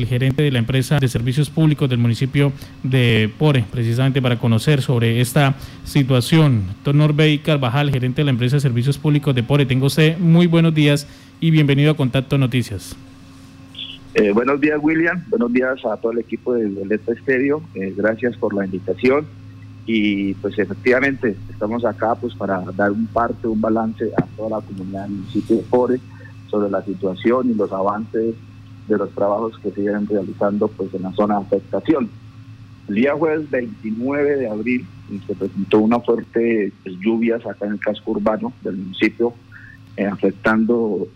el gerente de la empresa de servicios públicos del municipio de Pore, precisamente para conocer sobre esta situación. Doctor Norbey Carvajal, gerente de la empresa de servicios públicos de Pore, tengo usted muy buenos días y bienvenido a Contacto Noticias. Eh, buenos días, William. Buenos días a todo el equipo de Violeta Estéreo. Eh, gracias por la invitación. Y pues efectivamente estamos acá pues para dar un parte, un balance a toda la comunidad del municipio de Pore sobre la situación y los avances de los trabajos que siguen realizando pues en la zona de afectación. El día jueves 29 de abril se presentó una fuerte pues, lluvias acá en el casco urbano del municipio, eh, afectando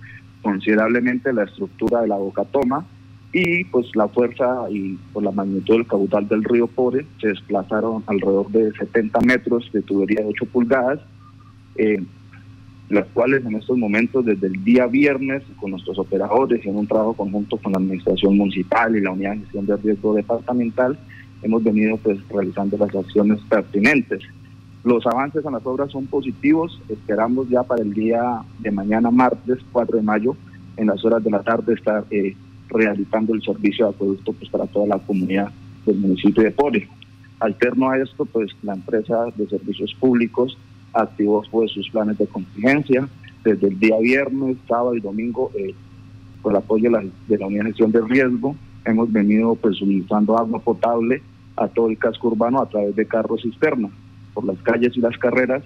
considerablemente la estructura de la boca toma y pues la fuerza y por la magnitud del caudal del río Pore se desplazaron alrededor de 70 metros de tubería de 8 pulgadas. Eh, las cuales en estos momentos, desde el día viernes, con nuestros operadores y en un trabajo conjunto con la Administración Municipal y la Unidad de Gestión de Riesgo Departamental, hemos venido pues realizando las acciones pertinentes. Los avances en las obras son positivos, esperamos ya para el día de mañana, martes 4 de mayo, en las horas de la tarde, estar eh, realizando el servicio de acueducto pues, para toda la comunidad del municipio de Pole. Alterno a esto, pues la empresa de servicios públicos activó pues, sus planes de contingencia desde el día viernes, sábado y domingo, eh, con el apoyo de la, de la Unidad de Gestión de Riesgo. Hemos venido pues, suministrando agua potable a todo el casco urbano a través de carros cisterna. Por las calles y las carreras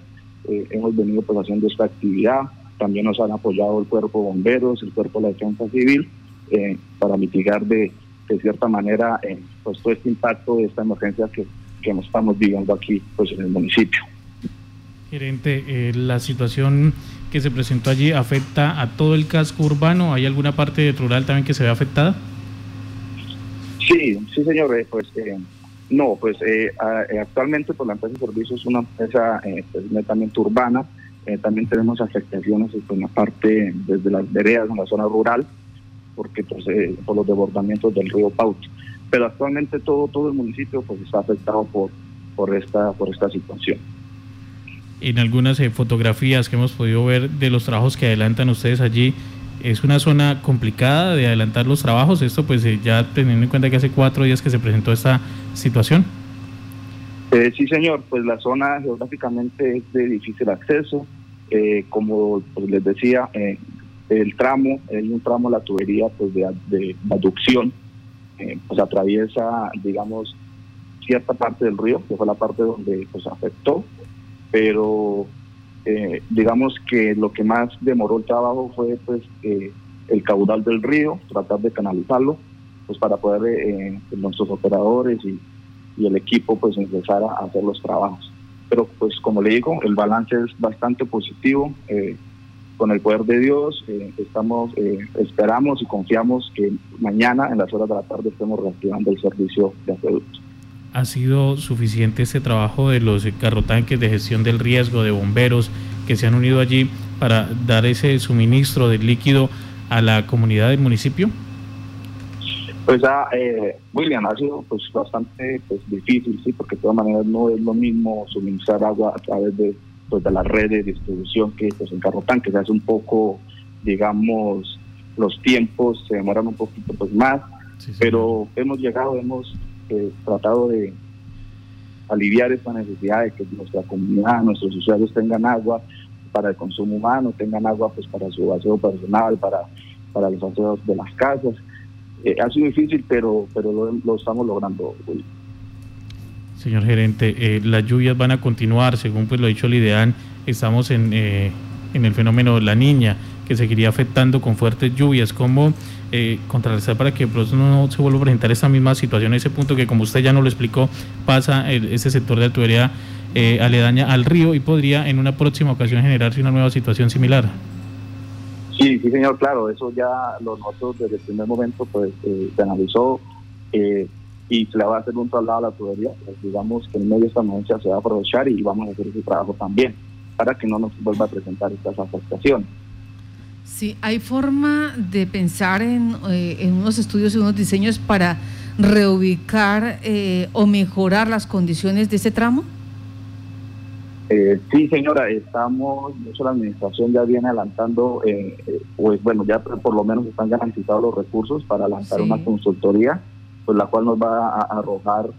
eh, hemos venido pues, haciendo esta actividad. También nos han apoyado el cuerpo de bomberos, el cuerpo de la defensa civil, eh, para mitigar de, de cierta manera pues, todo este impacto de esta emergencia que, que nos estamos viviendo aquí pues, en el municipio. Gerente, eh, la situación que se presentó allí afecta a todo el casco urbano. ¿Hay alguna parte rural también que se ve afectada? Sí, sí, señor. Eh, pues eh, no, pues eh, actualmente pues, la empresa de servicios es una empresa pues, netamente urbana. también tenemos afectaciones pues, en la parte desde las veredas, en la zona rural, porque pues, por los desbordamientos del río Paut. Pero actualmente todo todo el municipio pues está afectado por por esta por esta situación en algunas eh, fotografías que hemos podido ver de los trabajos que adelantan ustedes allí, es una zona complicada de adelantar los trabajos, esto pues eh, ya teniendo en cuenta que hace cuatro días que se presentó esta situación. Eh, sí, señor, pues la zona geográficamente es de difícil acceso, eh, como pues, les decía, eh, el tramo, hay un tramo la tubería pues de, de aducción, eh, pues atraviesa, digamos, cierta parte del río, que fue la parte donde pues afectó, pero eh, digamos que lo que más demoró el trabajo fue pues eh, el caudal del río, tratar de canalizarlo, pues para poder eh, nuestros operadores y, y, el equipo pues empezar a hacer los trabajos. Pero pues como le digo, el balance es bastante positivo. Eh, con el poder de Dios, estamos, esperamos y confiamos que mañana en las horas de la tarde estemos reactivando el servicio de acueductos ha sido suficiente este trabajo de los carrotanques de gestión del riesgo, de bomberos que se han unido allí para dar ese suministro de líquido a la comunidad del municipio? Pues ah, eh, William, ha sido pues bastante pues, difícil, sí, porque de todas maneras no es lo mismo suministrar agua a través de, pues, de la red de distribución que pues, en carrotanques. Hace un poco, digamos, los tiempos se demoran un poquito pues más, sí, sí. pero hemos llegado, hemos eh, tratado de aliviar esta necesidad de que nuestra comunidad, nuestros usuarios tengan agua para el consumo humano, tengan agua pues para su aseo personal, para, para los aseos de las casas. Eh, ha sido difícil, pero, pero lo, estamos logrando. Willy. Señor gerente, eh, las lluvias van a continuar, según pues lo ha dicho el IDEAN, estamos en, eh, en el fenómeno de la niña, que seguiría afectando con fuertes lluvias. ¿Cómo eh, contrarrestar para que pronto no se vuelva a presentar esa misma situación, ese punto que como usted ya nos lo explicó, pasa el, ese sector de la tubería eh, aledaña al río y podría en una próxima ocasión generarse una nueva situación similar? Sí, sí, señor, claro, eso ya lo nosotros desde el primer momento pues eh, se analizó eh, y se le va a hacer un traslado a la tubería, pues, digamos que en medio de esta emergencia se va a aprovechar y vamos a hacer ese trabajo también para que no nos vuelva a presentar estas afectaciones. Sí, hay forma de pensar en, eh, en unos estudios y unos diseños para reubicar eh, o mejorar las condiciones de ese tramo. Eh, sí, señora, estamos, eso la administración ya viene adelantando, eh, eh, pues bueno, ya por lo menos están garantizados los recursos para lanzar una consultoría, pues la cual nos va a, arrojar,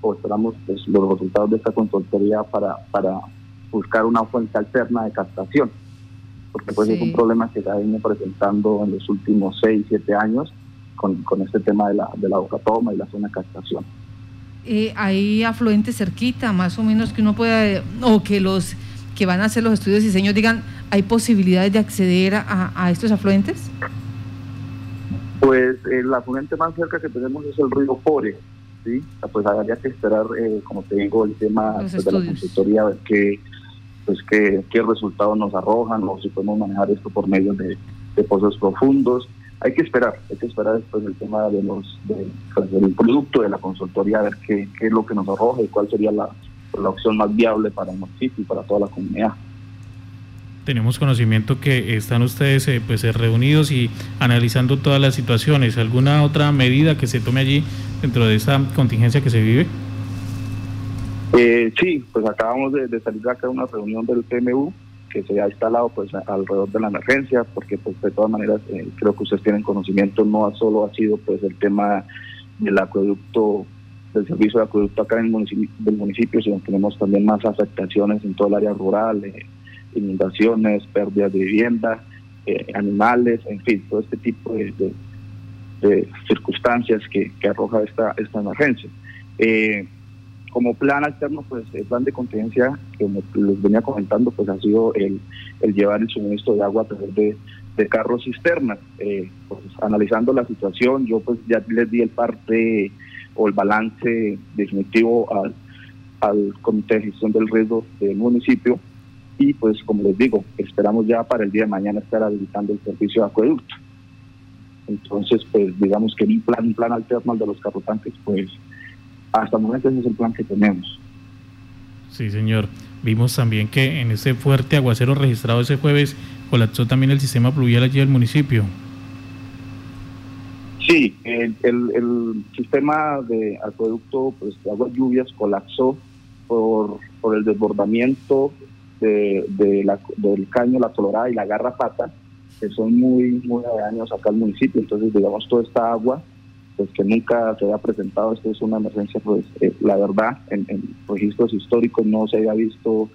o esperamos pues, los resultados de esta consultoría para, para buscar una fuente alterna de captación, porque pues es un problema que ha venido presentando en los últimos 6, 7 años con, con este tema de la, de la boca toma y la zona de captación eh, hay afluentes cerquita, más o menos que uno pueda, o que los que van a hacer los estudios de diseño digan, ¿hay posibilidades de acceder a, estos afluentes? Pues el afluente más cerca que tenemos es el río Pore, ¿sí? Pues habría que esperar, eh, como te digo, el tema pues, de la consultoría, a ver qué, pues, qué, qué resultados nos arrojan o si podemos manejar esto por medio de pozos profundos hay que esperar, hay que esperar después del tema de los pues, del producto de la consultoría a ver qué, es lo que nos arroja y cuál sería la, la opción más viable para el municipio y para toda la comunidad. Tenemos conocimiento que están ustedes eh, pues eh, reunidos y analizando todas las situaciones. ¿Alguna otra medida que se tome allí dentro de esta contingencia que se vive? Eh, sí, pues acabamos de, de salir acá de una reunión del PMU que se ha instalado pues alrededor de la emergencia, porque pues de todas maneras eh, creo que ustedes tienen conocimiento, no solo ha sido pues el tema del acueducto, del servicio de acueducto acá en el municipio, del municipio, sino tenemos también más afectaciones en todo el área rural, eh, inundaciones, pérdidas de vivienda, eh, animales, en fin, todo este tipo de, de, circunstancias que, que, arroja esta, esta emergencia. Como plan alterno, pues el plan de contingencia que les venía comentando, pues ha sido el, llevar el suministro de agua a través de, carros cisternas. Eh, pues, analizando la situación, yo pues ya les di el parte o el balance definitivo al, al Comité de Gestión del Riesgo del municipio y pues como les digo, esperamos ya para el día de mañana estar habilitando el servicio de acueducto. Entonces, pues digamos que un plan, un plan alterno al de los carrotanques, pues hasta el momento ese es el plan que tenemos. Sí, señor. Vimos también que en ese fuerte aguacero registrado ese jueves colapsó también el sistema pluvial allí del municipio. Sí, el, el, sistema de acueducto pues, de aguas lluvias colapsó por, por el desbordamiento de, de la, del caño, la colorada y la garrapata, que son muy, muy daños acá al municipio. Entonces, digamos, toda esta agua pues que nunca se había presentado, esto es una emergencia, pues eh, la verdad, en, registros históricos no se había visto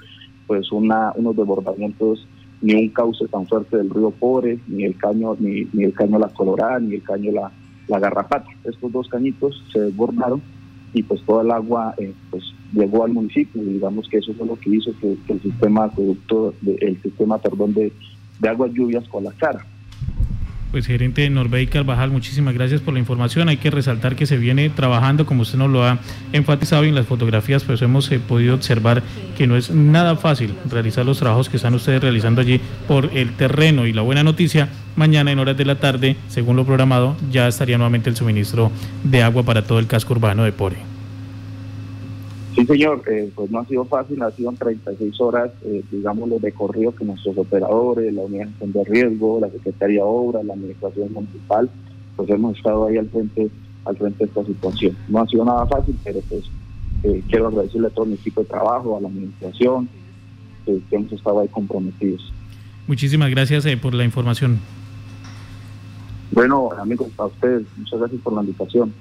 pues una, unos desbordamientos ni un cauce tan fuerte del río Pobre, ni el caño, ni, ni el caño La Colorada, ni el caño La, la Garrapata. Estos dos cañitos se desbordaron y pues toda el agua eh, pues llegó al municipio digamos que eso fue lo que hizo que, el sistema acueducto, el sistema perdón de, de aguas lluvias colapsara pues gerente Norbey Carvajal, muchísimas gracias por la información. Hay que resaltar que se viene trabajando, como usted nos lo ha enfatizado en las fotografías, pues hemos eh, podido observar que no es nada fácil realizar los trabajos que están ustedes realizando allí por el terreno. Y la buena noticia, mañana en horas de la tarde, según lo programado, ya estaría nuevamente el suministro de agua para todo el casco urbano de Pore. Sí, señor, eh, pues no ha sido fácil, ha sido 36 horas, eh, digamos, de corrido que nuestros operadores, la Unidad de Riesgo, la Secretaría de Obras, la Administración Municipal, pues hemos estado ahí al frente, al frente de esta situación. No ha sido nada fácil, pero pues eh, quiero agradecerle a todo mi equipo de trabajo, a la Administración, que hemos estado ahí comprometidos. Muchísimas gracias por la información. Bueno, amigos, a ustedes, muchas gracias por la invitación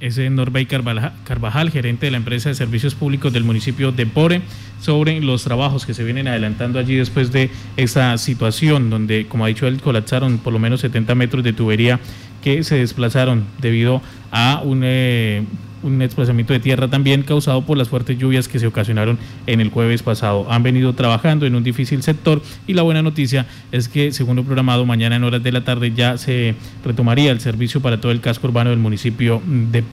es Norbey Carvajal, gerente de la empresa de servicios públicos del municipio de Pore, sobre los trabajos que se vienen adelantando allí después de esa situación, donde, como ha dicho él, colapsaron por lo menos 70 metros de tubería que se desplazaron debido a un, eh, un desplazamiento de tierra también causado por las fuertes lluvias que se ocasionaron en el jueves pasado. Han venido trabajando en un difícil sector y la buena noticia es que, según lo programado, mañana en horas de la tarde ya se retomaría el servicio para todo el casco urbano del municipio de